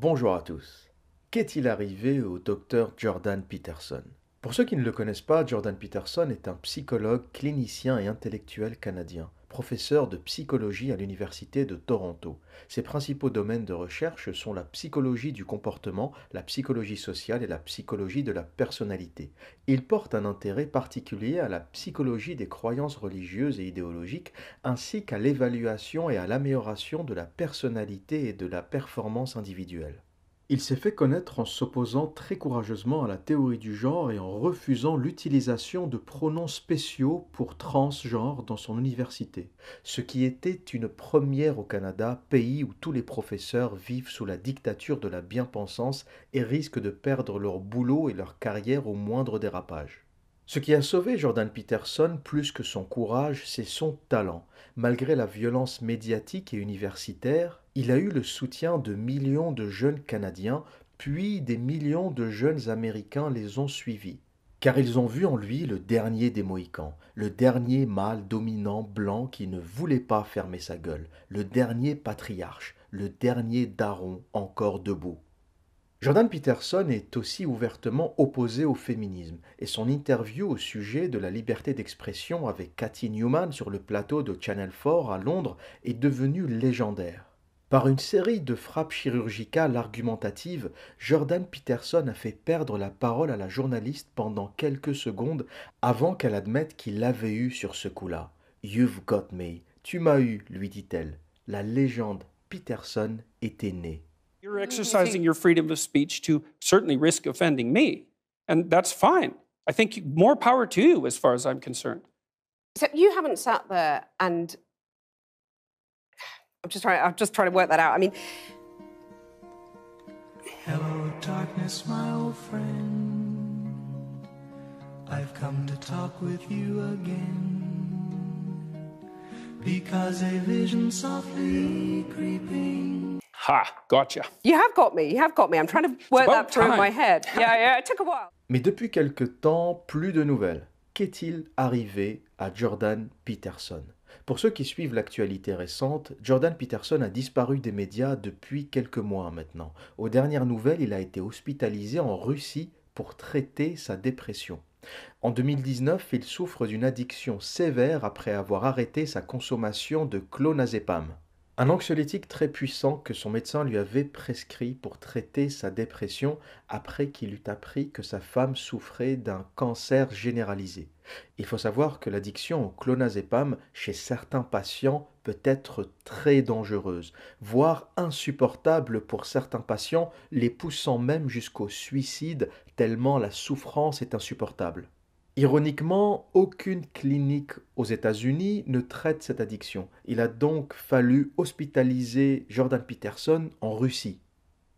Bonjour à tous. Qu'est-il arrivé au docteur Jordan Peterson? Pour ceux qui ne le connaissent pas, Jordan Peterson est un psychologue, clinicien et intellectuel canadien professeur de psychologie à l'Université de Toronto. Ses principaux domaines de recherche sont la psychologie du comportement, la psychologie sociale et la psychologie de la personnalité. Il porte un intérêt particulier à la psychologie des croyances religieuses et idéologiques, ainsi qu'à l'évaluation et à l'amélioration de la personnalité et de la performance individuelle. Il s'est fait connaître en s'opposant très courageusement à la théorie du genre et en refusant l'utilisation de pronoms spéciaux pour transgenre dans son université, ce qui était une première au Canada, pays où tous les professeurs vivent sous la dictature de la bien-pensance et risquent de perdre leur boulot et leur carrière au moindre dérapage. Ce qui a sauvé Jordan Peterson plus que son courage, c'est son talent. Malgré la violence médiatique et universitaire, il a eu le soutien de millions de jeunes Canadiens, puis des millions de jeunes Américains les ont suivis. Car ils ont vu en lui le dernier des Mohicans, le dernier mâle dominant blanc qui ne voulait pas fermer sa gueule, le dernier patriarche, le dernier daron encore debout. Jordan Peterson est aussi ouvertement opposé au féminisme et son interview au sujet de la liberté d'expression avec Cathy Newman sur le plateau de Channel 4 à Londres est devenue légendaire. Par une série de frappes chirurgicales argumentatives, Jordan Peterson a fait perdre la parole à la journaliste pendant quelques secondes avant qu'elle admette qu'il l'avait eu sur ce coup-là. You've got me. Tu m'as eu, lui dit-elle. La légende Peterson était née. You're mm-hmm. exercising your freedom of speech to certainly risk offending me, and that's fine. I think more power to you as far as I'm concerned. So you haven't sat there and I'm just trying I'm just trying to work that out. I mean Hello darkness my old friend I've come to talk with you again because a vision softly creeping Ha, gotcha. you have got me. You have got me. I'm trying to work that through in my head. Yeah, yeah, it took a while. Mais depuis quelque temps, plus de nouvelles. Qu'est-il arrivé à Jordan Peterson? Pour ceux qui suivent l'actualité récente, Jordan Peterson a disparu des médias depuis quelques mois maintenant. Aux dernières nouvelles, il a été hospitalisé en Russie pour traiter sa dépression. En 2019, il souffre d'une addiction sévère après avoir arrêté sa consommation de clonazepam, un anxiolytique très puissant que son médecin lui avait prescrit pour traiter sa dépression après qu'il eut appris que sa femme souffrait d'un cancer généralisé. Il faut savoir que l'addiction au clonazepam chez certains patients peut être très dangereuse, voire insupportable pour certains patients, les poussant même jusqu'au suicide tellement la souffrance est insupportable. Ironiquement, aucune clinique aux États-Unis ne traite cette addiction. Il a donc fallu hospitaliser Jordan Peterson en Russie.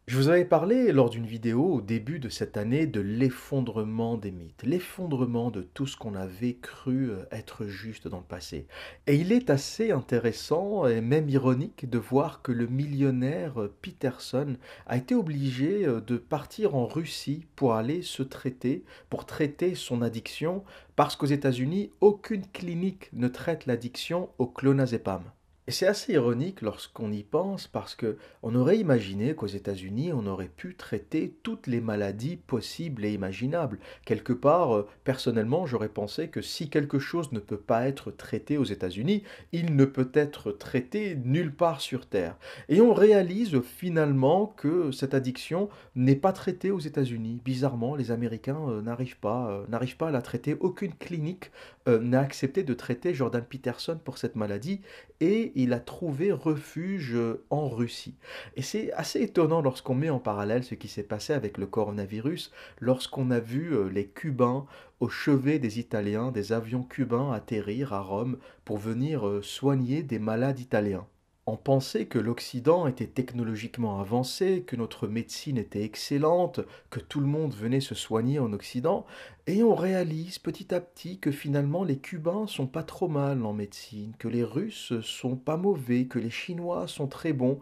Je vous avais parlé lors d'une vidéo au début de cette année de l'effondrement des mythes, l'effondrement de tout ce qu'on avait cru euh, être juste dans le passé. Et il est assez intéressant et même ironique de voir que le millionnaire euh, Peterson a été obligé euh, de partir en Russie pour aller se traiter, pour traiter son addiction, parce qu'aux États-Unis, aucune clinique ne traite l'addiction au clonazepam. Et c'est assez ironique lorsqu'on y pense parce que on aurait imaginé qu'aux États-Unis, on aurait pu traiter toutes les maladies possibles et imaginables. Quelque part, euh, personnellement, j'aurais pensé que si quelque chose ne peut pas être traité aux États-Unis, il ne peut être traité nulle part sur Terre. Et on réalise finalement que cette addiction n'est pas traitée aux États-Unis. Bizarrement, les Américains euh, n'arrivent pas, euh, n'arrivent pas à la traiter. Aucune clinique n'a accepté de traiter Jordan Peterson pour cette maladie et il a trouvé refuge euh, en Russie. Et c'est assez étonnant lorsqu'on met en parallèle ce qui s'est passé avec le coronavirus, lorsqu'on a vu euh, les Cubains au chevet des Italiens, des avions cubains atterrir à Rome pour venir euh, soigner des malades italiens. On pensait que l'Occident était technologiquement avancé, que notre médecine était excellente, que tout le monde venait se soigner en Occident, et on réalise petit à petit que finalement les Cubains sont pas trop mal en médecine, que les Russes sont pas mauvais, que les Chinois sont très bons.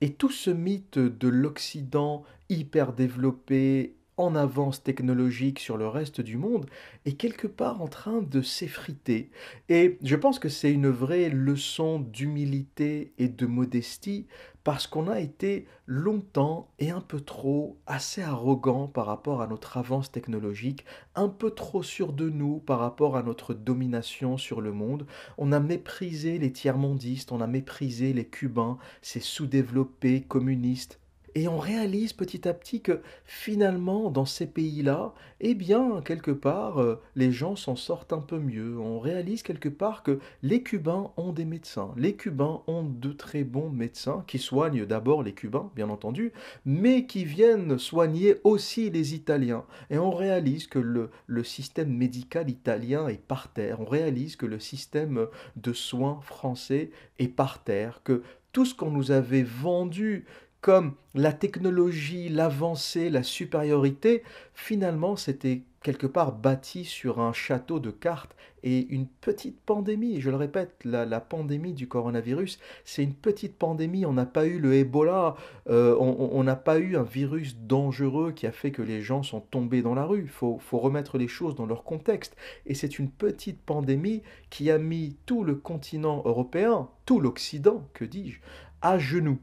Et tout ce mythe de l'Occident hyper développé, en avance technologique sur le reste du monde est quelque part en train de s'effriter. Et je pense que c'est une vraie leçon d'humilité et de modestie parce qu'on a été longtemps et un peu trop assez arrogant par rapport à notre avance technologique, un peu trop sûr de nous par rapport à notre domination sur le monde. On a méprisé les tiers-mondistes, on a méprisé les Cubains, ces sous-développés communistes et on réalise petit à petit que finalement, dans ces pays-là, eh bien, quelque part, euh, les gens s'en sortent un peu mieux. On réalise quelque part que les Cubains ont des médecins. Les Cubains ont de très bons médecins qui soignent d'abord les Cubains, bien entendu, mais qui viennent soigner aussi les Italiens. Et on réalise que le, le système médical italien est par terre. On réalise que le système de soins français est par terre, que tout ce qu'on nous avait vendu comme la technologie, l'avancée, la supériorité, finalement c'était quelque part bâti sur un château de cartes et une petite pandémie. Je le répète, la, pandémie du coronavirus, c'est une petite pandémie. On n'a pas eu le Ebola, euh, on n'a pas eu un virus dangereux qui a fait que les gens sont tombés dans la rue. Il faut remettre les choses dans leur contexte. Et c'est une petite pandémie qui a mis tout le continent européen, tout l'Occident, que dis-je, à genoux.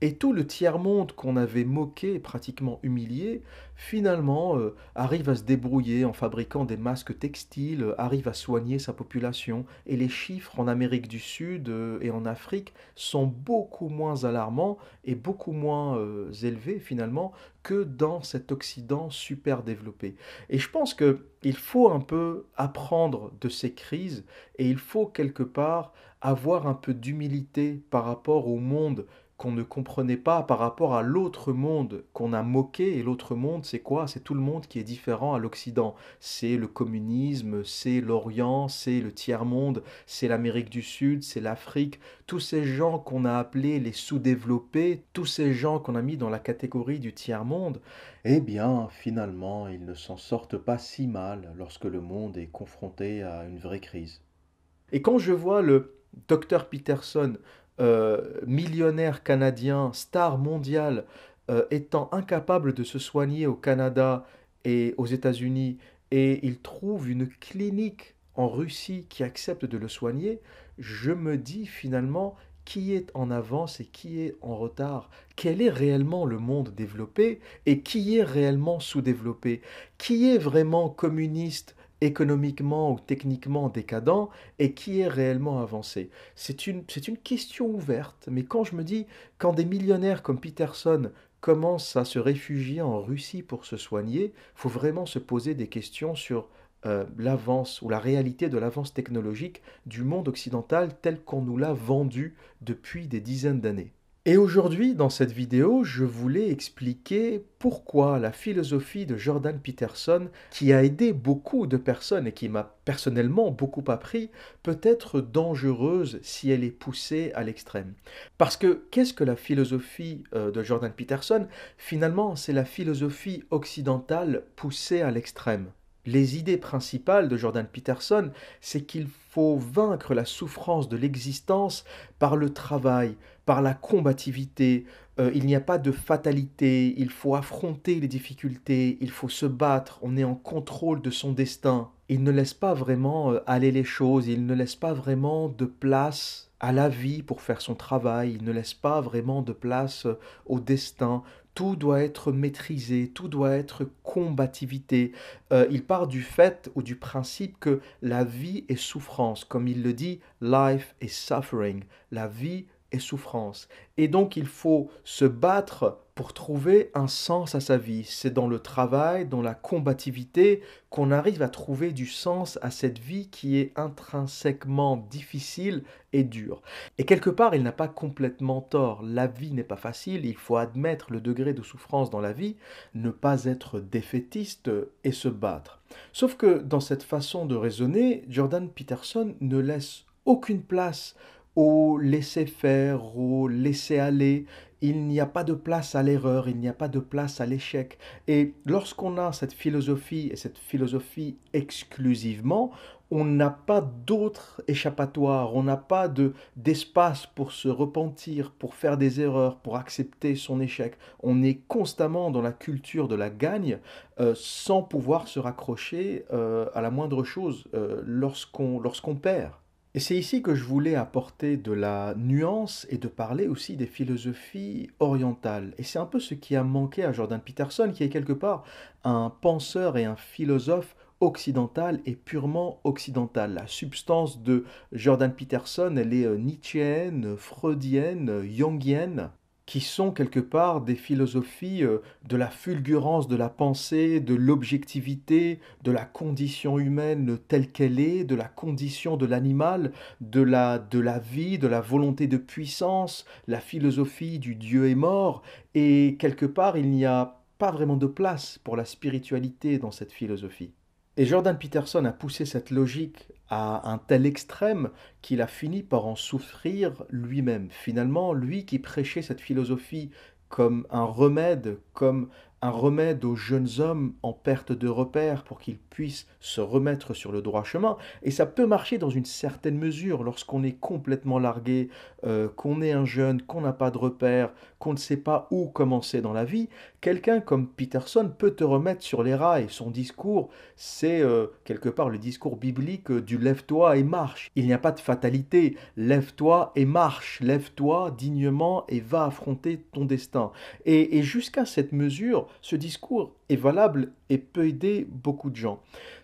Et tout le tiers-monde qu'on avait moqué, pratiquement humilié, finalement euh, arrive à se débrouiller en fabriquant des masques textiles, euh, arrive à soigner sa population. Et les chiffres en Amérique du Sud euh, et en Afrique sont beaucoup moins alarmants et beaucoup moins élevés finalement que dans cet Occident super développé. Et je pense qu'il faut un peu apprendre de ces crises et il faut quelque part avoir un peu d'humilité par rapport au monde qu'on ne comprenait pas par rapport à l'autre monde qu'on a moqué. Et l'autre monde, c'est quoi? C'est tout le monde qui est différent à l'Occident. C'est le communisme, c'est l'Orient, c'est le tiers-monde, c'est l'Amérique du Sud, c'est l'Afrique. Tous ces gens qu'on a appelés les sous-développés, tous ces gens qu'on a mis dans la catégorie du tiers-monde, eh bien, finalement, ils ne s'en sortent pas si mal lorsque le monde est confronté à une vraie crise. Et quand je vois le docteur Peterson euh, millionnaire canadien, star mondial, euh, étant incapable de se soigner au Canada et aux États-Unis, et il trouve une clinique en Russie qui accepte de le soigner, je me dis finalement qui est en avance et qui est en retard, quel est réellement le monde développé et qui est réellement sous-développé, qui est vraiment communiste économiquement ou techniquement décadent et qui est réellement avancé C'est une, question ouverte, mais quand je me dis, quand des millionnaires comme Peterson commencent à se réfugier en Russie pour se soigner, faut vraiment se poser des questions sur euh, l'avance ou la réalité de l'avance technologique du monde occidental tel qu'on nous l'a vendu depuis des dizaines d'années. Et aujourd'hui, dans cette vidéo, je voulais expliquer pourquoi la philosophie de Jordan Peterson, qui a aidé beaucoup de personnes et qui m'a personnellement beaucoup appris, peut être dangereuse si elle est poussée à l'extrême. Parce que qu'est-ce que la philosophie euh, de Jordan Peterson? Finalement, c'est la philosophie occidentale poussée à l'extrême. Les idées principales de Jordan Peterson, c'est qu'il faut vaincre la souffrance de l'existence par le travail, par la combativité. Euh, il n'y a pas de fatalité, il faut affronter les difficultés, il faut se battre, on est en contrôle de son destin. Il ne laisse pas vraiment euh, aller les choses, il ne laisse pas vraiment de place à la vie pour faire son travail, il ne laisse pas vraiment de place euh, au destin tout doit être maîtrisé, tout doit être combativité. Euh, il part du fait ou du principe que la vie est souffrance, comme il le dit, life is suffering. La vie et souffrance. Et donc il faut se battre pour trouver un sens à sa vie. C'est dans le travail, dans la combativité, qu'on arrive à trouver du sens à cette vie qui est intrinsèquement difficile et dure. Et quelque part, il n'a pas complètement tort. La vie n'est pas facile, il faut admettre le degré de souffrance dans la vie, ne pas être défaitiste et se battre. Sauf que dans cette façon de raisonner, Jordan Peterson ne laisse aucune place au laisser faire, au laisser aller. il n'y a pas de place à l'erreur, il n'y a pas de place à l'échec. Et lorsqu'on a cette philosophie et cette philosophie exclusivement, on n'a pas d'autre échappatoire, on n'a pas de d'espace pour se repentir, pour faire des erreurs, pour accepter son échec. On est constamment dans la culture de la gagne, euh, sans pouvoir se raccrocher euh, à la moindre chose euh, lorsqu'on lorsqu'on perd. Et c'est ici que je voulais apporter de la nuance et de parler aussi des philosophies orientales. Et c'est un peu ce qui a manqué à Jordan Peterson, qui est quelque part un penseur et un philosophe occidental et purement occidental. La substance de Jordan Peterson, elle est euh, nietzschéenne, freudienne, jungienne qui sont quelque part des philosophies euh, de la fulgurance de la pensée, de l'objectivité, de la condition humaine telle qu'elle est, de la condition de l'animal, de la, de la vie, de la volonté de puissance, la philosophie du Dieu est mort, et quelque part il n'y a pas vraiment de place pour la spiritualité dans cette philosophie. Et Jordan Peterson a poussé cette logique à un tel extrême qu'il a fini par en souffrir lui-même. Finalement, lui qui prêchait cette philosophie comme un remède, comme un remède aux jeunes hommes en perte de repères pour qu'ils puissent se remettre sur le droit chemin. Et ça peut marcher dans une certaine mesure lorsqu'on est complètement largué, euh, qu'on est un jeune, qu'on n'a pas de repères, qu'on ne sait pas où commencer dans la vie. Quelqu'un comme Peterson peut te remettre sur les rails. Son discours, c'est euh, quelque part le discours biblique du lève-toi et marche. Il n'y a pas de fatalité. Lève-toi et marche. Lève-toi dignement et va affronter ton destin. Et, et jusqu'à cette mesure, ce discours est valable et peut aider beaucoup de gens.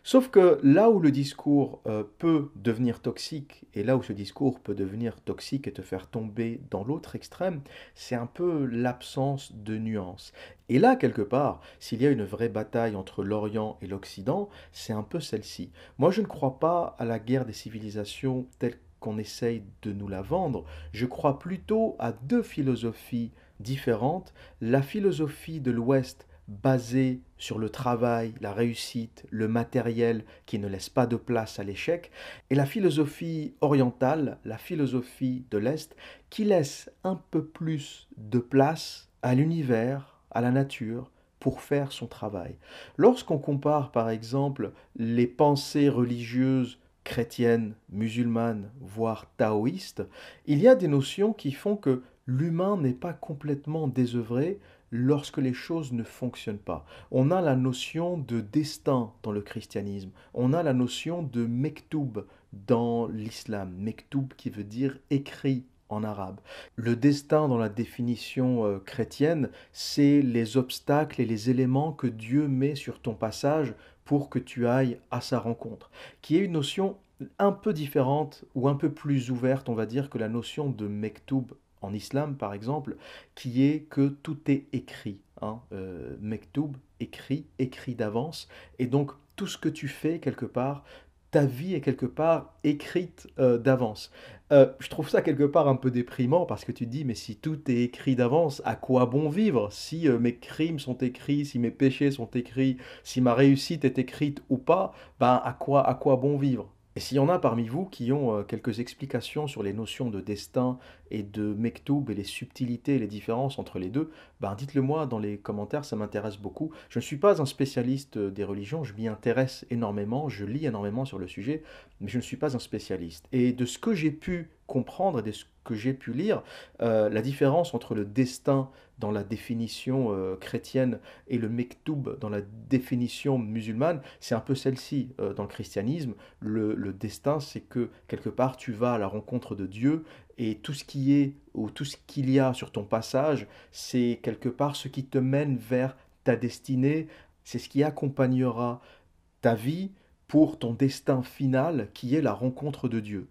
Sauf que là où le discours euh, peut devenir toxique et là où ce discours peut devenir toxique et te faire tomber dans l'autre extrême, c'est un peu l'absence de nuance. Et là, quelque part, s'il y a une vraie bataille entre l'Orient et l'Occident, c'est un peu celle-ci. Moi, je ne crois pas à la guerre des civilisations telle qu'on essaye de nous la vendre. Je crois plutôt à deux philosophies différentes. La philosophie de l'Ouest basée sur le travail, la réussite, le matériel qui ne laisse pas de place à l'échec, et la philosophie orientale, la philosophie de l'Est, qui laisse un peu plus de place à l'univers, à la nature, pour faire son travail. Lorsqu'on compare par exemple les pensées religieuses chrétiennes, musulmanes, voire taoïstes, il y a des notions qui font que l'humain n'est pas complètement désœuvré, lorsque les choses ne fonctionnent pas. On a la notion de destin dans le christianisme, on a la notion de mektoub dans l'islam, mektoub qui veut dire écrit en arabe. Le destin dans la définition euh, chrétienne, c'est les obstacles et les éléments que Dieu met sur ton passage pour que tu ailles à sa rencontre, qui est une notion un peu différente ou un peu plus ouverte, on va dire, que la notion de mektoub en islam par exemple, qui est que tout est écrit. Hein, euh, mektoub, écrit, écrit d'avance. Et donc tout ce que tu fais quelque part, ta vie est quelque part écrite euh, d'avance. Euh, je trouve ça quelque part un peu déprimant parce que tu te dis, mais si tout est écrit d'avance, à quoi bon vivre? Si mes crimes sont écrits, si mes péchés sont écrits, si ma réussite est écrite ou pas, ben à quoi, à quoi bon vivre? Et s'il y en a parmi vous qui ont euh, quelques explications sur les notions de destin et de mektoub et les subtilités et les différences entre les deux, ben dites-le moi dans les commentaires, ça m'intéresse beaucoup. Je ne suis pas un spécialiste euh, des religions, je m'y intéresse énormément, je lis énormément sur le sujet, mais je ne suis pas un spécialiste. Et de ce que j'ai pu comprendre et de ce que j'ai pu lire, euh, la différence entre le destin dans la définition euh, chrétienne et le mektoub dans la définition musulmane, c'est un peu celle-ci euh, dans le christianisme. Le, le destin, c'est que quelque part tu vas à la rencontre de Dieu et tout ce qui est ou tout ce qu'il y a sur ton passage, c'est quelque part ce qui te mène vers ta destinée, c'est ce qui accompagnera ta vie pour ton destin final qui est la rencontre de Dieu.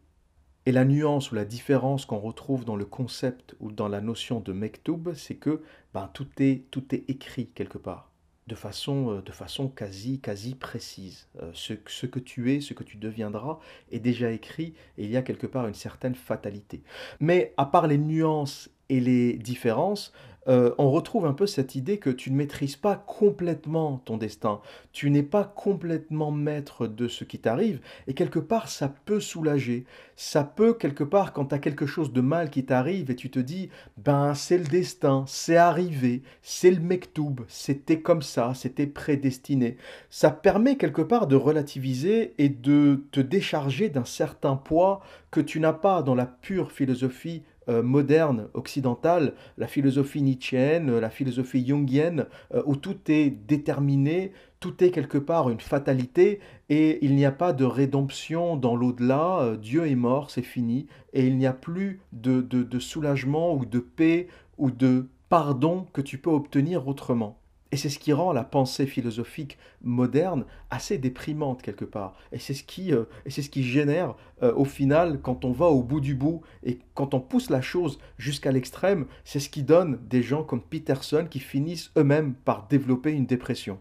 Et la nuance ou la différence qu'on retrouve dans le concept ou dans la notion de mektoub, c'est que ben, tout, est, tout est écrit quelque part, de façon, euh, de façon quasi, quasi précise. Euh, ce, ce, que tu es, ce que tu deviendras est déjà écrit et il y a quelque part une certaine fatalité. Mais à part les nuances et les différences, euh, on retrouve un peu cette idée que tu ne maîtrises pas complètement ton destin, tu n'es pas complètement maître de ce qui t'arrive, et quelque part ça peut soulager, ça peut quelque part quand tu as quelque chose de mal qui t'arrive et tu te dis, ben c'est le destin, c'est arrivé, c'est le mektoub, c'était comme ça, c'était prédestiné, ça permet quelque part de relativiser et de te décharger d'un certain poids que tu n'as pas dans la pure philosophie moderne, occidentale, la philosophie nietzschéenne, la philosophie jungienne, euh, où tout est déterminé, tout est quelque part une fatalité, et il n'y a pas de rédemption dans l'au-delà, euh, Dieu est mort, c'est fini, et il n'y a plus de, de soulagement ou de paix ou de pardon que tu peux obtenir autrement. Et c'est ce qui rend la pensée philosophique moderne assez déprimante quelque part. Et c'est ce qui, euh, et c'est ce qui génère euh, au final, quand on va au bout du bout et quand on pousse la chose jusqu'à l'extrême, c'est ce qui donne des gens comme Peterson qui finissent eux-mêmes par développer une dépression.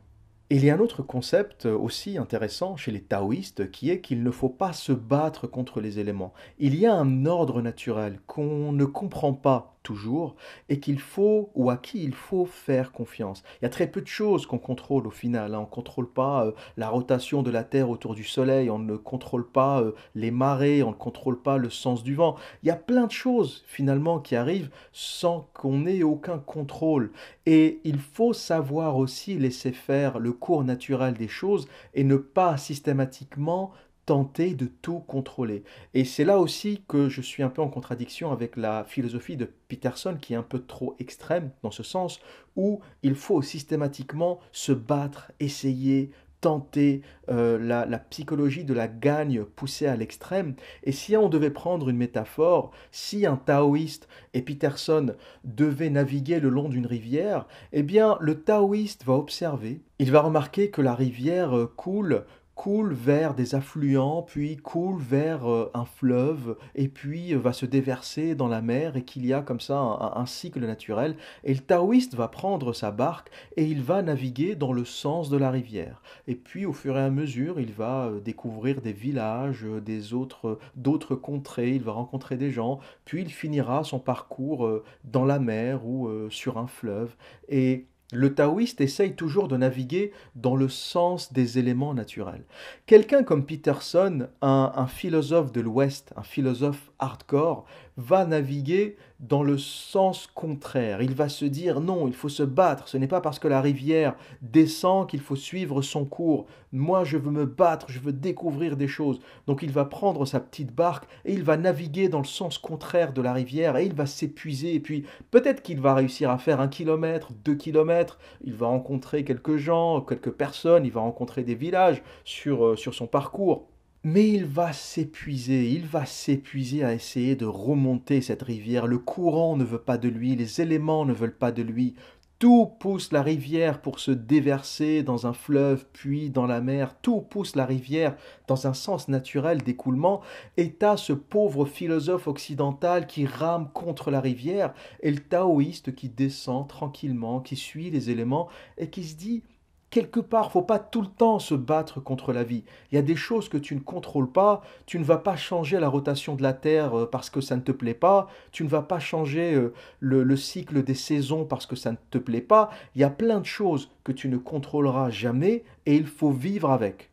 il y a un autre concept aussi intéressant chez les taoïstes qui est qu'il ne faut pas se battre contre les éléments. Il y a un ordre naturel qu'on ne comprend pas toujours et qu'il faut ou à qui il faut faire confiance. Il y a très peu de choses qu'on contrôle au final. Hein. On ne contrôle pas euh, la rotation de la Terre autour du Soleil, on ne contrôle pas euh, les marées, on ne contrôle pas le sens du vent. Il y a plein de choses finalement qui arrivent sans qu'on ait aucun contrôle. Et il faut savoir aussi laisser faire le cours naturel des choses et ne pas systématiquement tenter de tout contrôler. Et c'est là aussi que je suis un peu en contradiction avec la philosophie de Peterson qui est un peu trop extrême dans ce sens où il faut systématiquement se battre, essayer, tenter euh, la, la, psychologie de la gagne poussée à l'extrême. Et si on devait prendre une métaphore, si un taoïste et Peterson devaient naviguer le long d'une rivière, eh bien le taoïste va observer, il va remarquer que la rivière euh, coule coule vers des affluents, puis coule vers euh, un fleuve, et puis euh, va se déverser dans la mer, et qu'il y a comme ça un, cycle naturel. Et le taoïste va prendre sa barque et il va naviguer dans le sens de la rivière. Et puis au fur et à mesure, il va euh, découvrir des villages, des autres, d'autres contrées, il va rencontrer des gens, puis il finira son parcours dans la mer ou sur un fleuve. Et le taoïste essaye toujours de naviguer dans le sens des éléments naturels. Quelqu'un comme Peterson, un, philosophe de l'Ouest, un philosophe hardcore, va naviguer dans le sens contraire. Il va se dire non, il faut se battre. Ce n'est pas parce que la rivière descend qu'il faut suivre son cours. Moi, je veux me battre, je veux découvrir des choses. Donc il va prendre sa petite barque et il va naviguer dans le sens contraire de la rivière et il va s'épuiser. Et puis peut-être qu'il va réussir à faire un kilomètre, deux kilomètres. Il va rencontrer quelques gens, quelques personnes. Il va rencontrer des villages sur, euh, sur son parcours. Mais il va s'épuiser, il va s'épuiser à essayer de remonter cette rivière. Le courant ne veut pas de lui, les éléments ne veulent pas de lui. Tout pousse la rivière pour se déverser dans un fleuve, puis dans la mer. Tout pousse la rivière dans un sens naturel d'écoulement. Et t'as ce pauvre philosophe occidental qui rame contre la rivière, et le taoïste qui descend tranquillement, qui suit les éléments, et qui se dit quelque part, faut pas tout le temps se battre contre la vie. Il y a des choses que tu ne contrôles pas. Tu ne vas pas changer la rotation de la Terre euh, parce que ça ne te plaît pas. Tu ne vas pas changer euh, le, le cycle des saisons parce que ça ne te plaît pas. Il y a plein de choses que tu ne contrôleras jamais et il faut vivre avec.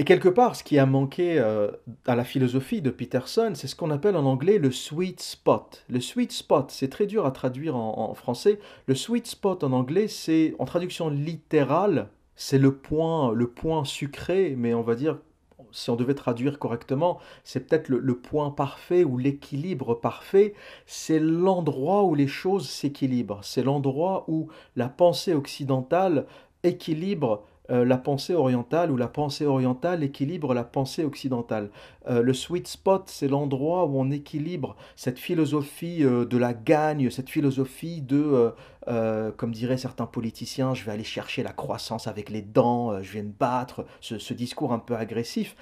Et quelque part, ce qui a manqué euh, à la philosophie de Peterson, c'est ce qu'on appelle en anglais le sweet spot. Le sweet spot, c'est très dur à traduire en, français. Le sweet spot en anglais, c'est en traduction littérale, c'est le point, le point sucré, mais on va dire, si on devait traduire correctement, c'est peut-être le, point parfait ou l'équilibre parfait. C'est l'endroit où les choses s'équilibrent. C'est l'endroit où la pensée occidentale équilibre euh, la pensée orientale ou la pensée orientale équilibre la pensée occidentale. Euh, le sweet spot, c'est l'endroit où on équilibre cette philosophie euh, de la gagne, cette philosophie de, comme diraient certains politiciens, je vais aller chercher la croissance avec les dents, je vais me battre, ce, discours un peu agressif,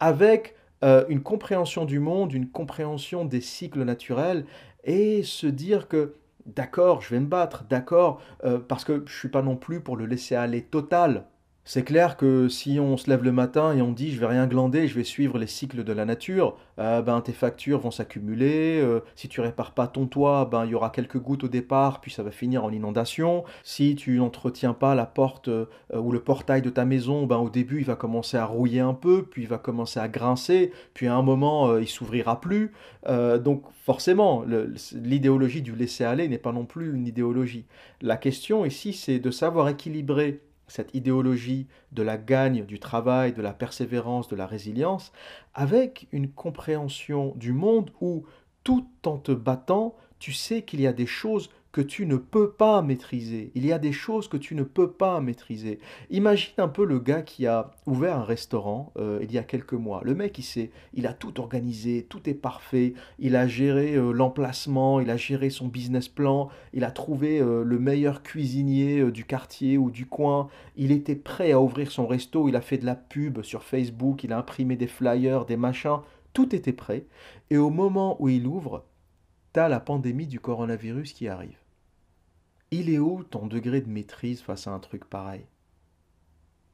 avec une compréhension du monde, une compréhension des cycles naturels, et se dire que d'accord, je vais me battre, d'accord, parce que je ne suis pas non plus pour le laisser aller total, C'est clair que si on se lève le matin et on dit je vais rien glander, je vais suivre les cycles de la nature, euh, ben tes factures vont s'accumuler. euh, si tu répares pas ton toit, ben il y aura quelques gouttes au départ, puis ça va finir en inondation. Si tu n'entretiens pas la porte euh, ou le portail de ta maison, ben au début il va commencer à rouiller un peu, puis il va commencer à grincer, puis à un moment il s'ouvrira plus. Donc forcément, l'idéologie du laisser aller n'est pas non plus une idéologie. La question ici, c'est de savoir équilibrer cette idéologie de la gagne, du travail, de la persévérance, de la résilience, avec une compréhension du monde où, tout en te battant, tu sais qu'il y a des choses que tu ne peux pas maîtriser. Il y a des choses que tu ne peux pas maîtriser. Imagine un peu le gars qui a ouvert un restaurant euh, il y a quelques mois. Le mec, il sait, il a tout organisé, tout est parfait. Il a géré euh, l'emplacement, il a géré son business plan, il a trouvé euh, le meilleur cuisinier du quartier ou du coin. Il était prêt à ouvrir son resto, il a fait de la pub sur Facebook, il a imprimé des flyers, des machins. Tout était prêt. Et au moment où il ouvre, t'as la pandémie du coronavirus qui arrive. Il est où ton degré de maîtrise face à un truc pareil?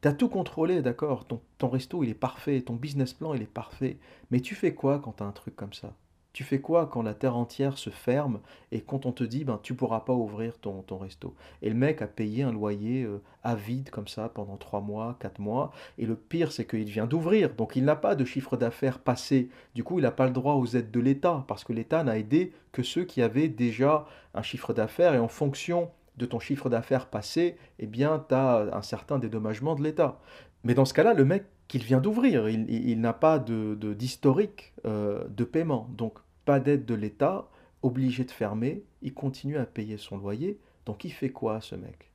T'as tout contrôlé, d'accord, ton, resto il est parfait, ton business plan il est parfait, mais tu fais quoi quand t'as un truc comme ça? Tu fais quoi quand la terre entière se ferme et quand on te dit ben tu pourras pas ouvrir ton, ton resto? Et le mec a payé un loyer euh, à vide comme ça pendant 3 mois, 4 mois, et le pire c'est qu'il vient d'ouvrir, donc il n'a pas de chiffre d'affaires passé, du coup il n'a pas le droit aux aides de l'État, parce que l'État n'a aidé que ceux qui avaient déjà un chiffre d'affaires et en fonction de ton chiffre d'affaires passé, eh bien, tu as un certain dédommagement de l'État. Mais dans ce cas-là, le mec qu'il vient d'ouvrir, il, n'a pas de, de- d'historique euh, de paiement. Donc, pas d'aide de l'État, obligé de fermer, il continue à payer son loyer. Donc, il fait quoi, ce mec?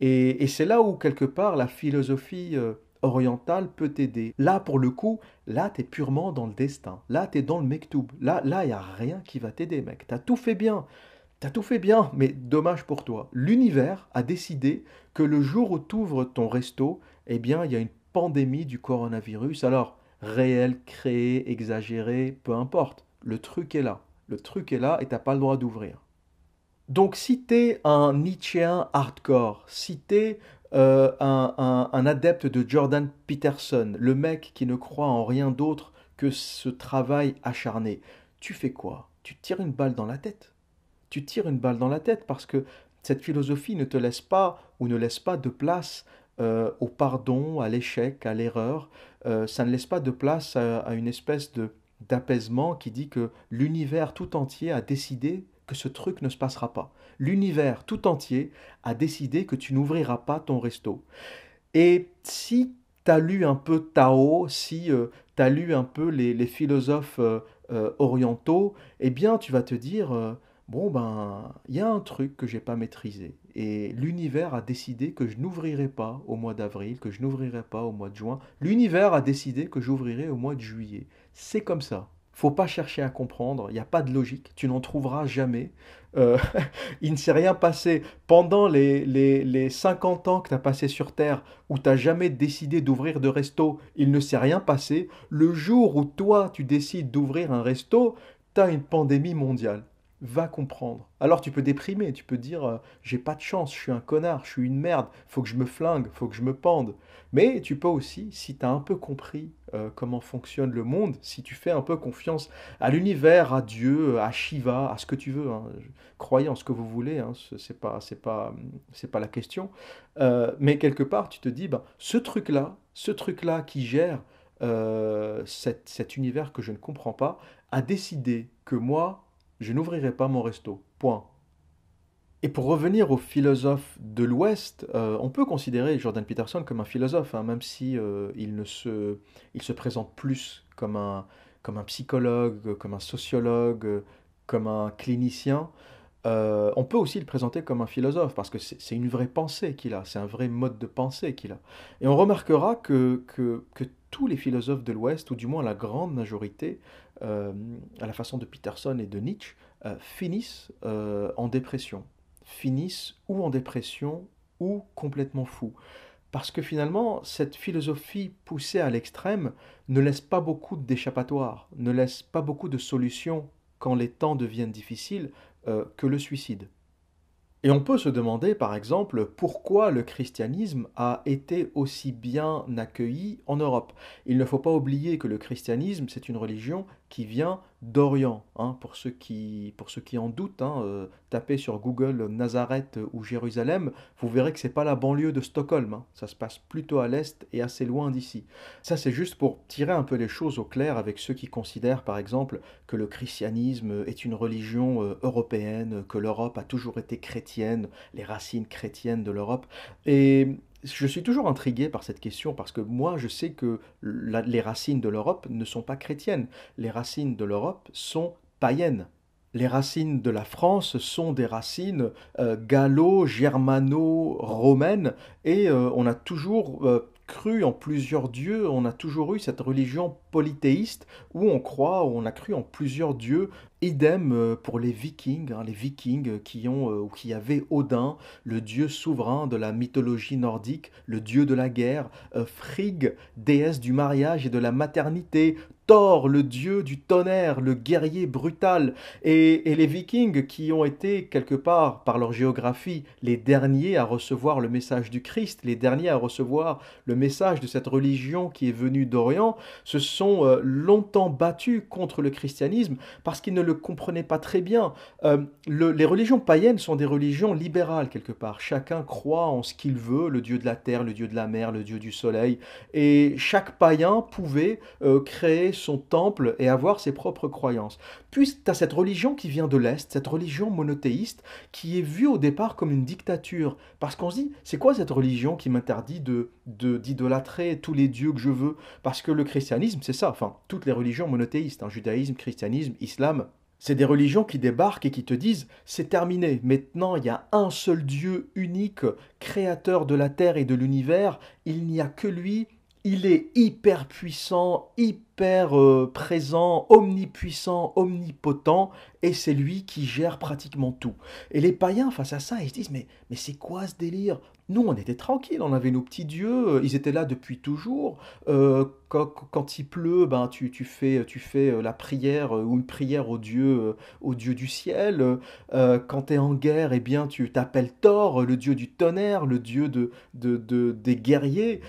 Et, c'est là où, quelque part, la philosophie euh, orientale peut t'aider. Là, pour le coup, là, tu es purement dans le destin. Là, tu es dans le mektoub. Là, là, il n'y a rien qui va t'aider, mec. Tu as tout fait bien. T'as tout fait bien, mais dommage pour toi. L'univers a décidé que le jour où tu ouvres ton resto, eh bien, il y a une pandémie du coronavirus. Alors, réel, créé, exagéré, peu importe. Le truc est là. Le truc est là et t'as pas le droit d'ouvrir. Donc, si un Nietzschéen hardcore, si euh, un, adepte de Jordan Peterson, le mec qui ne croit en rien d'autre que ce travail acharné, tu fais quoi? Tu tires une balle dans la tête tu tires une balle dans la tête parce que cette philosophie ne te laisse pas ou ne laisse pas de place euh, au pardon, à l'échec, à l'erreur. Euh, ça ne laisse pas de place à, une espèce de d'apaisement qui dit que l'univers tout entier a décidé que ce truc ne se passera pas. L'univers tout entier a décidé que tu n'ouvriras pas ton resto. Et si tu as lu un peu Tao, si tu as lu un peu les, les philosophes euh, euh, orientaux, eh bien tu vas te dire, euh, bon ben, il y a un truc que j'ai pas maîtrisé. Et l'univers a décidé que je n'ouvrirai pas au mois d'avril, que je n'ouvrirai pas au mois de juin. L'univers a décidé que j'ouvrirai au mois de juillet. C'est comme ça. Faut pas chercher à comprendre, il n'y a pas de logique, tu n'en trouveras jamais. Euh, il ne s'est rien passé pendant les, les, les 50 ans que tu as passé sur Terre, où tu n'as jamais décidé d'ouvrir de resto, il ne s'est rien passé. Le jour où toi, tu décides d'ouvrir un resto, tu as une pandémie mondiale. Va comprendre. Alors tu peux déprimer, tu peux dire euh, j'ai pas de chance, je suis un connard, je suis une merde, faut que je me flingue, faut que je me pende. Mais tu peux aussi, si tu as un peu compris euh, comment fonctionne le monde, si tu fais un peu confiance à l'univers, à Dieu, à Shiva, à ce que tu veux, hein, croyez en ce que vous voulez, hein, ce- c'est pas, la question. Euh, mais quelque part, tu te dis, ben, ce truc-là, ce truc-là qui gère cet univers que je ne comprends pas, a décidé que moi, je n'ouvrirai pas mon resto. Point. Et pour revenir aux philosophes de l'Ouest, euh, on peut considérer Jordan Peterson comme un philosophe, hein, même si euh, il ne se, présente plus comme un, psychologue, comme un sociologue, comme un clinicien. Euh, on peut aussi le présenter comme un philosophe, parce que c'est une vraie pensée qu'il a, c'est un vrai mode de pensée qu'il a. Et on remarquera que, que, que tous les philosophes de l'Ouest, ou du moins la grande majorité, euh, à la façon de Peterson et de Nietzsche, euh, finissent euh, en dépression. Finissent ou en dépression ou complètement fous. Parce que finalement, cette philosophie poussée à l'extrême ne laisse pas beaucoup d'échappatoire, ne laisse pas beaucoup de solutions quand les temps deviennent difficiles, que le suicide. Et on peut se demander, par exemple, pourquoi le christianisme a été aussi bien accueilli en Europe. Il ne faut pas oublier que le christianisme, c'est une religion qui vient d'Orient. hein. pour, ceux qui, pour ceux qui en doutent, hein, euh, tapez sur Google Nazareth ou Jérusalem, vous verrez que c'est pas la banlieue de Stockholm. hein. Ça se passe plutôt à l'est et assez loin d'ici. Ça, c'est juste pour tirer un peu les choses au clair avec ceux qui considèrent, par exemple, que le christianisme est une religion euh, européenne, que l'Europe a toujours été chrétienne, les racines chrétiennes de l'Europe. Et je suis toujours intrigué par cette question parce que moi, je sais que les racines de l'Europe ne sont pas chrétiennes. Les racines de l'Europe sont païennes. Les racines de la France sont des racines euh, gallo-germano-romaines et euh, on a toujours euh, cru en plusieurs dieux, on a toujours eu cette religion polythéiste où on croit, où on a cru en plusieurs dieux. Idem euh, pour les Vikings, hein, les Vikings qui ont euh, ou qui avaient Odin, le dieu souverain de la mythologie nordique, le dieu de la guerre, euh, Frigg, déesse du mariage et de la maternité, Thor, le dieu du tonnerre, le guerrier brutal, et, les Vikings qui ont été quelque part par leur géographie les derniers à recevoir le message du Christ, les derniers à recevoir le message de cette religion qui est venue d'Orient, se sont euh, longtemps battus contre le christianisme parce qu'ils ne le comprenaient pas très bien. Euh, le- les religions païennes sont des religions libérales quelque part. Chacun croit en ce qu'il veut, le dieu de la terre, le dieu de la mer, le dieu du soleil, et chaque païen pouvait euh, créer son temple et avoir ses propres croyances. Puis tu as cette religion qui vient de l'Est, cette religion monothéiste, qui est vue au départ comme une dictature. Parce qu'on se dit, c'est quoi cette religion qui m'interdit de, d'idolâtrer tous les dieux que je veux? Parce que le christianisme, c'est ça, enfin, toutes les religions monothéistes, hein, judaïsme, christianisme, islam, c'est des religions qui débarquent et qui te disent c'est terminé, maintenant il y a un seul Dieu unique, créateur de la terre et de l'univers, il n'y a que lui, il est hyper puissant, hyper euh, présent, omnipuissant, omnipotent, et c'est lui qui gère pratiquement tout. Et les païens, face à ça, ils se disent mais, mais c'est quoi ce délire? Nous, on était tranquilles, on avait nos petits dieux, euh, ils étaient là depuis toujours. Euh, quand, il pleut, ben, tu, tu fais, tu fais euh, la prière ou une prière au Dieu, au Dieu du ciel. Quand tu es en guerre, eh bien, tu t'appelles Thor, le Dieu du tonnerre, le Dieu de, de, de- des guerriers.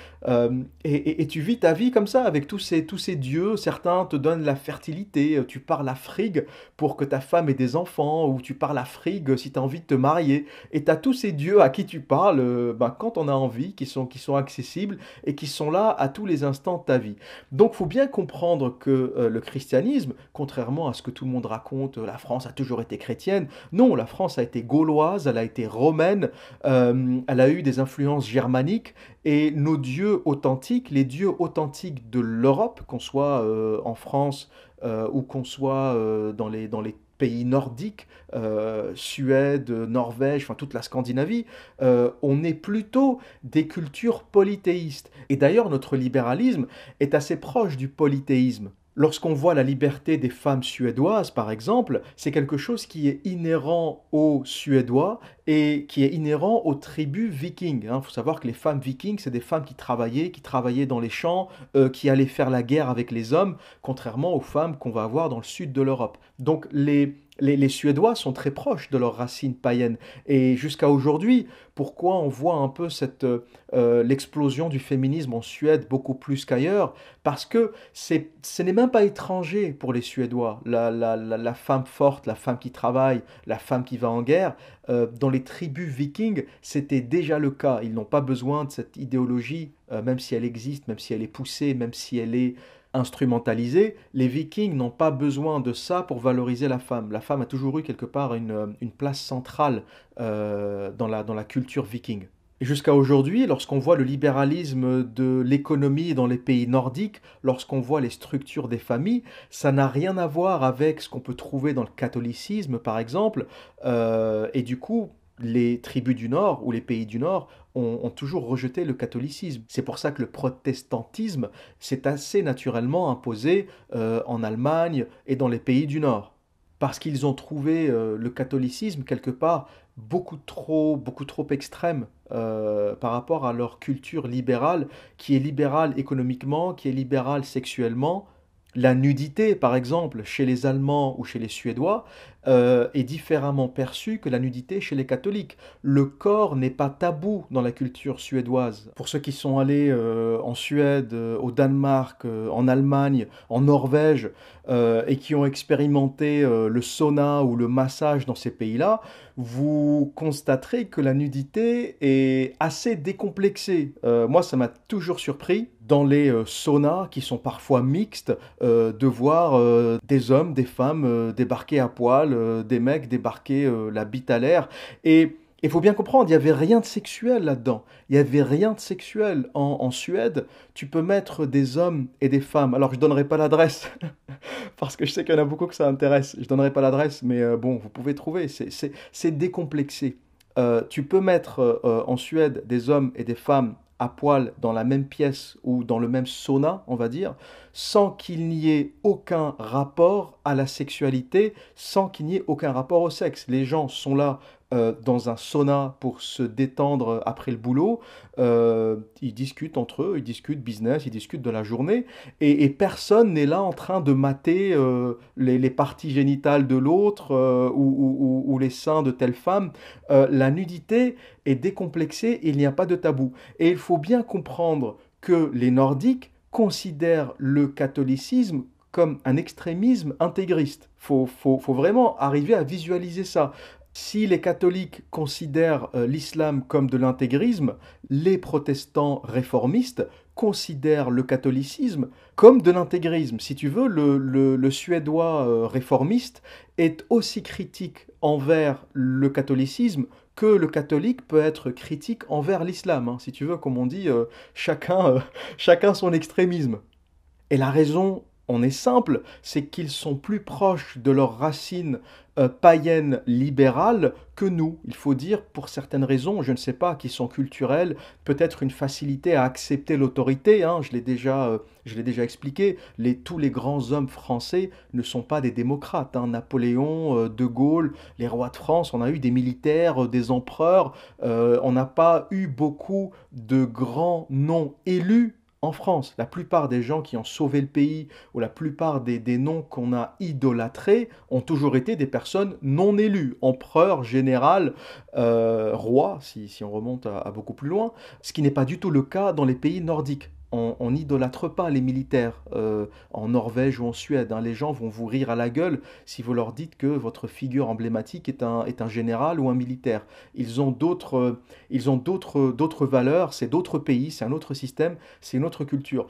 Et, tu vis ta vie comme ça, avec tous ces, tous ces dieux. Certains te donnent la fertilité, tu parles à Frigg pour que ta femme ait des enfants, ou tu parles à Frigg si tu as envie de te marier. Et tu as tous ces dieux à qui tu parles ben, quand on a envie, qui sont, qui sont accessibles et qui sont là à tous les instants de ta vie. Donc faut bien comprendre que euh, le christianisme, contrairement à ce que tout le monde raconte, euh, la France a toujours été chrétienne. Non, la France a été gauloise, elle a été romaine, euh, elle a eu des influences germaniques et nos dieux authentiques, les dieux authentiques de l'Europe, qu'on soit en France ou qu'on soit dans les, dans les pays nordiques, euh, Suède, Norvège, toute la Scandinavie, euh, on est plutôt des cultures polythéistes. Et d'ailleurs, notre libéralisme est assez proche du polythéisme. Lorsqu'on voit la liberté des femmes suédoises, par exemple, c'est quelque chose qui est inhérent aux Suédois et qui est inhérent aux tribus vikings. Il faut savoir que les femmes vikings, c'est des femmes qui travaillaient, qui travaillaient dans les champs, euh, qui allaient faire la guerre avec les hommes, contrairement aux femmes qu'on va avoir dans le sud de l'Europe. Donc les, les, Suédois sont très proches de leurs racines païennes. Et jusqu'à aujourd'hui, pourquoi on voit un peu cette, euh, l'explosion du féminisme en Suède beaucoup plus qu'ailleurs? Parce que ce n'est même pas étranger pour les Suédois. La, la, la, la femme forte, la femme qui travaille, la femme qui va en guerre, euh, dans les tribus vikings, c'était déjà le cas. Ils n'ont pas besoin de cette idéologie, euh, même si elle existe, même si elle est poussée, même si elle est instrumentalisée. Les vikings n'ont pas besoin de ça pour valoriser la femme. La femme a toujours eu quelque part une, une place centrale euh, dans, la, dans la culture viking. Jusqu'à aujourd'hui, lorsqu'on voit le libéralisme de l'économie dans les pays nordiques, lorsqu'on voit les structures des familles, ça n'a rien à voir avec ce qu'on peut trouver dans le catholicisme, par exemple. Euh, et du coup, les tribus du Nord ou les pays du Nord ont, toujours rejeté le catholicisme. C'est pour ça que le protestantisme s'est assez naturellement imposé euh, en Allemagne et dans les pays du Nord. Parce qu'ils ont trouvé euh, le catholicisme quelque part beaucoup trop, beaucoup trop extrême euh, par rapport à leur culture libérale, qui est libérale économiquement, qui est libérale sexuellement. La nudité, par exemple, chez les Allemands ou chez les Suédois, euh, est différemment perçue que la nudité chez les catholiques. Le corps n'est pas tabou dans la culture suédoise. Pour ceux qui sont allés euh, en Suède, euh, au Danemark, en Allemagne, en Norvège, et qui ont expérimenté le sauna ou le massage dans ces pays-là, vous constaterez que la nudité est assez décomplexée. Moi, ça m'a toujours surpris dans les saunas qui sont parfois mixtes de voir des hommes, des femmes débarquer à poil, euh, des mecs débarquer euh, la bite à l'air. Et il faut bien comprendre, il n'y avait rien de sexuel là-dedans. Il n'y avait rien de sexuel. En, en Suède, tu peux mettre des hommes et des femmes. Alors, je ne donnerai pas l'adresse, parce que je sais qu'il y en a beaucoup que ça intéresse. Je ne donnerai pas l'adresse, mais euh, bon, vous pouvez trouver. C'est- décomplexé. Tu peux mettre en Suède des hommes et des femmes à poil dans la même pièce ou dans le même sauna, on va dire, sans qu'il n'y ait aucun rapport à la sexualité, sans qu'il n'y ait aucun rapport au sexe. Les gens sont là euh, dans un sauna pour se détendre après le boulot, euh, ils discutent entre eux, ils discutent business, ils discutent de la journée, et, personne n'est là en train de mater euh, les, parties génitales de l'autre ou, les seins de telle femme. La nudité est décomplexée, il n'y a pas de tabou. Et il faut bien comprendre que les Nordiques considèrent le catholicisme comme un extrémisme intégriste. Faut, faut- faut vraiment arriver à visualiser ça. Si les catholiques considèrent euh, l'islam comme de l'intégrisme, les protestants réformistes considèrent le catholicisme comme de l'intégrisme. Si tu veux, le, suédois euh, réformiste est aussi critique envers le catholicisme que le catholique peut être critique envers l'islam. hein. Si tu veux, comme on dit, euh, chacun, chacun son extrémisme. Et la raison en est simple, c'est qu'ils sont plus proches de leurs racines euh, païennes libérales que nous. Il faut dire, pour certaines raisons, je ne sais pas, qui sont culturelles, peut-être une facilité à accepter l'autorité. hein, je l'ai déjà, euh, je l'ai déjà expliqué. Tous les grands hommes français ne sont pas des démocrates. hein. Napoléon, euh, De Gaulle, les rois de France, on a eu des militaires, des empereurs. on n'a pas eu beaucoup de grands noms élus en France. La plupart des gens qui ont sauvé le pays ou la plupart des, noms qu'on a idolâtrés ont toujours été des personnes non élues, empereur, général, euh, roi, si, on remonte à beaucoup plus loin, ce qui n'est pas du tout le cas dans les pays nordiques. On n'idolâtre pas les militaires euh, en Norvège ou en Suède. hein. Les gens vont vous rire à la gueule si vous leur dites que votre figure emblématique est un, est un général ou un militaire. Ils ont d'autres euh, d'autres valeurs, c'est d'autres pays, c'est un autre système, c'est une autre culture.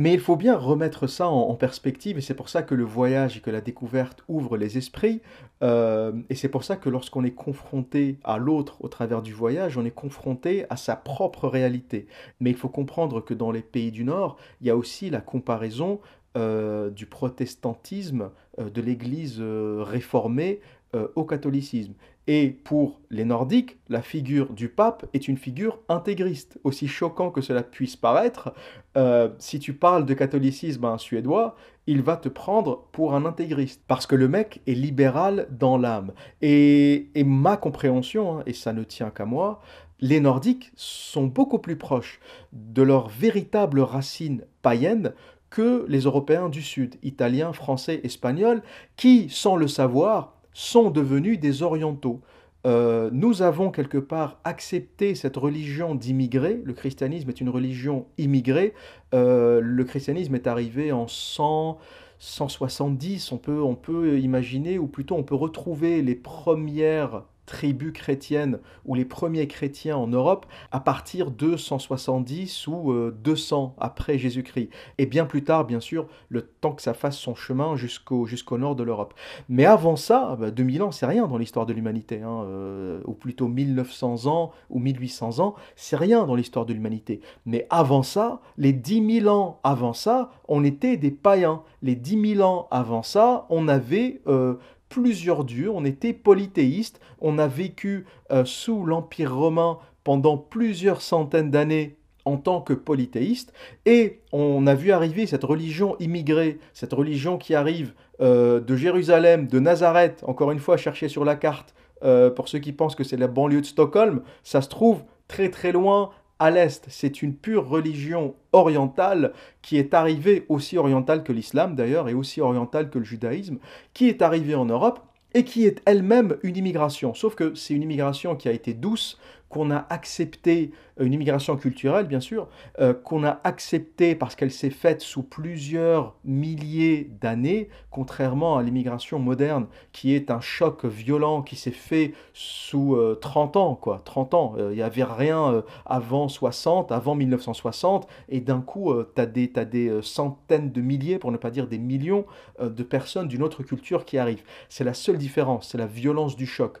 Mais il faut bien remettre ça en, perspective, et c'est pour ça que le voyage et que la découverte ouvrent les esprits, euh, et c'est pour ça que lorsqu'on est confronté à l'autre au travers du voyage, on est confronté à sa propre réalité. Mais il faut comprendre que dans les pays du Nord, il y a aussi la comparaison euh, du protestantisme, de l'Église euh, réformée euh, au catholicisme. Et pour les Nordiques, la figure du pape est une figure intégriste. Aussi choquant que cela puisse paraître, euh, si tu parles de catholicisme à un Suédois, il va te prendre pour un intégriste. Parce que le mec est libéral dans l'âme. Et, et ma compréhension, hein, et ça ne tient qu'à moi, les Nordiques sont beaucoup plus proches de leurs véritables racines païennes que les Européens du Sud, italiens, français, espagnols, qui, sans le savoir, sont devenus des orientaux. Euh, nous avons quelque part accepté cette religion d'immigrés. Le christianisme est une religion immigrée. Euh, le christianisme est arrivé en 100, 170. On peut, on peut imaginer, ou plutôt on peut retrouver les premières tribus chrétiennes ou les premiers chrétiens en Europe à partir de 170 ou euh, 200 après Jésus-Christ. Et bien plus tard, bien sûr, le temps que ça fasse son chemin jusqu'au jusqu'au nord de l'Europe. Mais avant ça, bah, 2000 ans, c'est rien dans l'histoire de l'humanité, hein, euh, ou plutôt 1900 ans ou 1800 ans, c'est rien dans l'histoire de l'humanité. Mais avant ça, les 10 000 ans avant ça, on était des païens. Les 10 000 ans avant ça, on avait euh, plusieurs dieux, on était polythéistes, on a vécu euh, sous l'Empire romain pendant plusieurs centaines d'années en tant que polythéiste, et on a vu arriver cette religion immigrée, cette religion qui arrive euh, de Jérusalem, de Nazareth, encore une fois chercher sur la carte, euh, pour ceux qui pensent que c'est la banlieue de Stockholm, ça se trouve très très loin à l'est. C'est une pure religion orientale qui est arrivée aussi orientale que l'islam d'ailleurs, et aussi orientale que le judaïsme, qui est arrivée en Europe et qui est elle-même une immigration. Sauf que c'est une immigration qui a été douce, qu'on a accepté, euh, une immigration culturelle bien sûr, euh, qu'on a accepté parce qu'elle s'est faite sous plusieurs milliers d'années, contrairement à l'immigration moderne qui est un choc violent qui s'est fait sous 30 ans, quoi. 30 ans, il n'y avait rien avant 60, avant 1960, et d'un coup, tu as des, t'as des centaines de milliers, pour ne pas dire des millions, de personnes d'une autre culture qui arrivent. C'est la seule différence, c'est la violence du choc.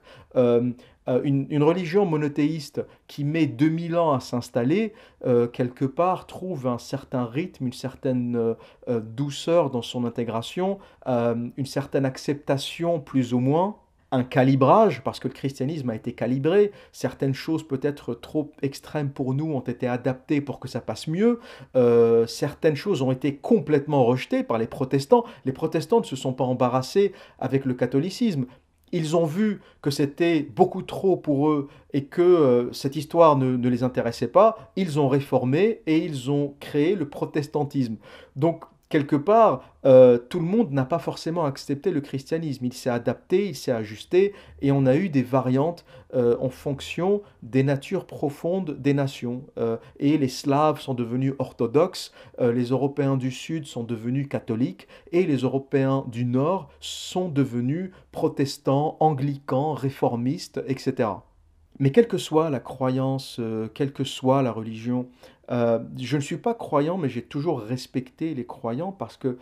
Euh, une, religion monothéiste qui met 2000 ans à s'installer, euh, quelque part, trouve un certain rythme, une certaine euh, douceur dans son intégration, une certaine acceptation plus ou moins un calibrage, parce que le christianisme a été calibré, certaines choses peut-être trop extrêmes pour nous ont été adaptées pour que ça passe mieux, certaines choses ont été complètement rejetées par les protestants, les protestants ne se sont pas embarrassés avec le catholicisme, ils ont vu que c'était beaucoup trop pour eux et que euh, cette histoire ne, ne, les intéressait pas, ils ont réformé et ils ont créé le protestantisme. Donc quelque part, euh, tout le monde n'a pas forcément accepté le christianisme. Il s'est adapté, il s'est ajusté, et on a eu des variantes euh, en fonction des natures profondes des nations. Euh, et les Slaves sont devenus orthodoxes, les Européens du Sud sont devenus catholiques, et les Européens du Nord sont devenus protestants, anglicans, réformistes, etc. Mais quelle que soit la croyance, quelle que soit la religion, euh, je ne suis pas croyant, mais j'ai toujours respecté les croyants parce que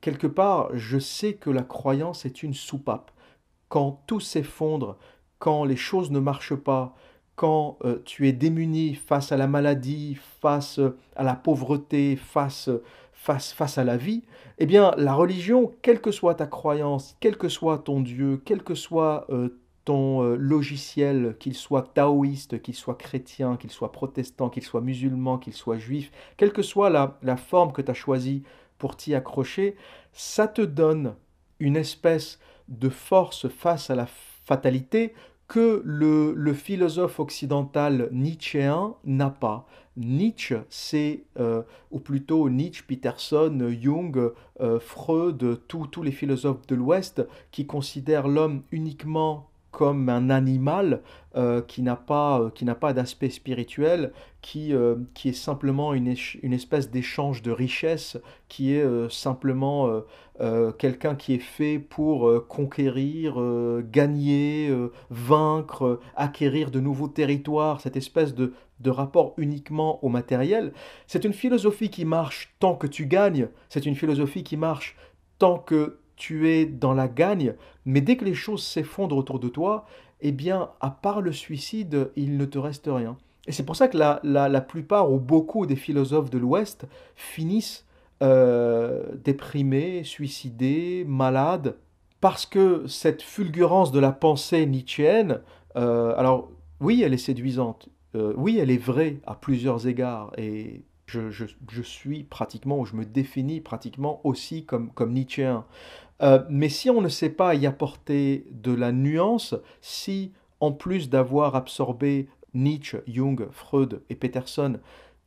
quelque part, je sais que la croyance est une soupape. Quand tout s'effondre, quand les choses ne marchent pas, quand euh, tu es démuni face à la maladie, face à la pauvreté, face, face, face à la vie, eh bien, la religion, quelle que soit ta croyance, quel que soit ton Dieu, quel que soit euh, ton euh, logiciel, qu'il soit taoïste, qu'il soit chrétien, qu'il soit protestant, qu'il soit musulman, qu'il soit juif, quelle que soit la, la forme que tu as choisie pour t'y accrocher, ça te donne une espèce de force face à la fatalité que le, le philosophe occidental nietzschéen n'a pas. Nietzsche, c'est, euh, ou plutôt Nietzsche, Peterson, Jung, euh, Freud, tous les philosophes de l'Ouest qui considèrent l'homme uniquement comme un animal euh, qui n'a pas, euh, pas d'aspect spirituel, qui, euh, qui est simplement une, une espèce d'échange de richesse, qui est simplement quelqu'un qui est fait pour conquérir, gagner, vaincre, acquérir de nouveaux territoires, cette espèce de, de rapport uniquement au matériel. C'est une philosophie qui marche tant que tu gagnes, c'est une philosophie qui marche tant que tu es dans la gagne, mais dès que les choses s'effondrent autour de toi, eh bien, à part le suicide, il ne te reste rien. Et c'est pour ça que la, la, plupart ou beaucoup des philosophes de l'Ouest finissent euh, déprimés, suicidés, malades, parce que cette fulgurance de la pensée nietzschéenne, euh, alors oui, elle est séduisante, euh, oui, elle est vraie à plusieurs égards, et je, je, je, suis pratiquement, ou je me définis pratiquement aussi comme, comme nietzschéen. Euh, mais si on ne sait pas y apporter de la nuance, si en plus d'avoir absorbé Nietzsche, Jung, Freud et Peterson,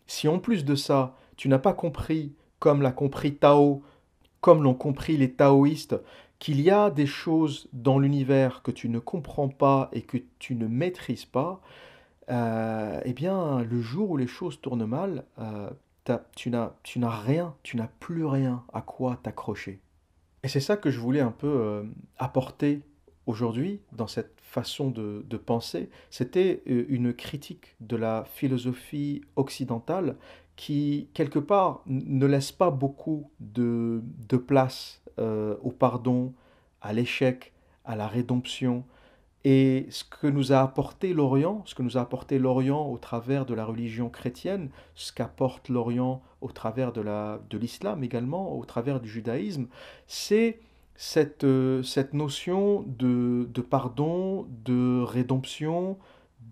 si en plus de ça, tu n'as pas compris, comme l'a compris Tao, comme l'ont compris les taoïstes, qu'il y a des choses dans l'univers que tu ne comprends pas et que tu ne maîtrises pas, euh, eh bien, le jour où les choses tournent mal, euh, tu n'as rien, tu n'as plus rien à quoi t'accrocher. Et c'est ça que je voulais un peu euh, apporter aujourd'hui dans cette façon de, penser. C'était euh, une critique de la philosophie occidentale qui, quelque part, ne laisse pas beaucoup de, place euh, au pardon, à l'échec, à la rédemption, et ce que nous a apporté l'Orient, ce que nous a apporté l'Orient au travers de la religion chrétienne, ce qu'apporte l'Orient au travers de, la, de l'islam également, au travers du judaïsme, c'est cette, euh, cette notion de, pardon, de rédemption,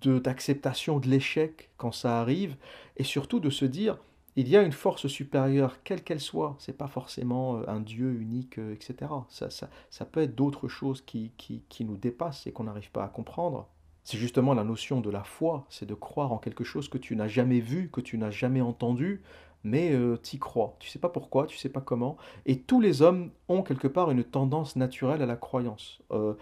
de, d'acceptation de l'échec quand ça arrive, et surtout de se dire, il y a une force supérieure, quelle qu'elle soit. C'est pas forcément euh, un Dieu unique, euh, etc. Ça, ça, ça peut être d'autres choses qui, qui, qui, nous dépassent et qu'on n'arrive pas à comprendre. C'est justement la notion de la foi, c'est de croire en quelque chose que tu n'as jamais vu, que tu n'as jamais entendu, mais euh, t'y crois. Tu sais pas pourquoi, tu sais pas comment. Et tous les hommes ont quelque part une tendance naturelle à la croyance. Euh,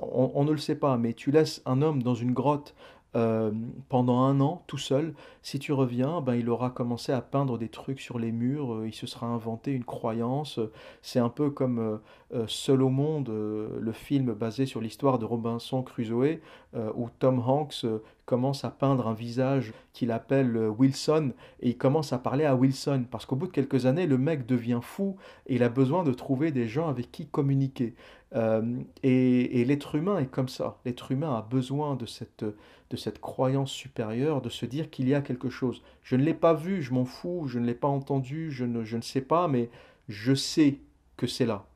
on ne le sait pas, mais tu laisses un homme dans une grotte euh, pendant un an tout seul. Si tu reviens, ben, il aura commencé à peindre des trucs sur les murs, euh, il se sera inventé une croyance. C'est un peu comme euh, Seul au monde, le film basé sur l'histoire de Robinson Crusoe, où Tom Hanks commence à peindre un visage qu'il appelle euh, Wilson, et il commence à parler à Wilson, parce qu'au bout de quelques années, le mec devient fou, et il a besoin de trouver des gens avec qui communiquer. Euh, et l'être humain est comme ça. L'être humain a besoin de cette, de cette croyance supérieure, de se dire qu'il y a quelque chose. Je ne l'ai pas vu, je m'en fous, je ne l'ai pas entendu, je ne, je ne sais pas, mais je sais que c'est là.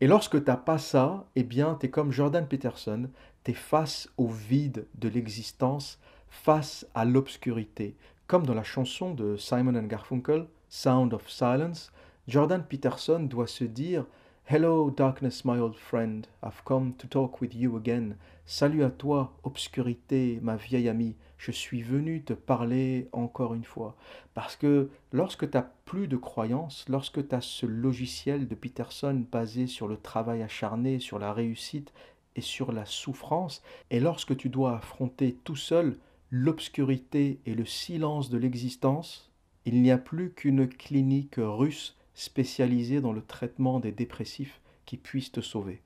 Et lorsque tu n'as pas ça, eh bien, tu es comme Jordan Peterson, tu es face au vide de l'existence, face à l'obscurité. Comme dans la chanson de Simon Garfunkel, Sound of Silence, Jordan Peterson doit se dire Hello, darkness, my old friend, I've come to talk with you again. Salut à toi, obscurité, ma vieille amie, je suis venu te parler encore une fois. Parce que lorsque tu n'as plus de croyance, lorsque tu as ce logiciel de Peterson basé sur le travail acharné, sur la réussite et sur la souffrance, et lorsque tu dois affronter tout seul l'obscurité et le silence de l'existence, il n'y a plus qu'une clinique russe spécialisée dans le traitement des dépressifs qui puisse te sauver.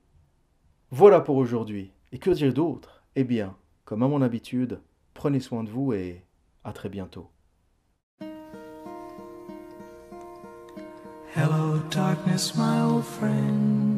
Voilà pour aujourd'hui. Et que dire d'autre? Eh bien, comme à mon habitude, prenez soin de vous et à très bientôt. Hello, darkness, my old friend.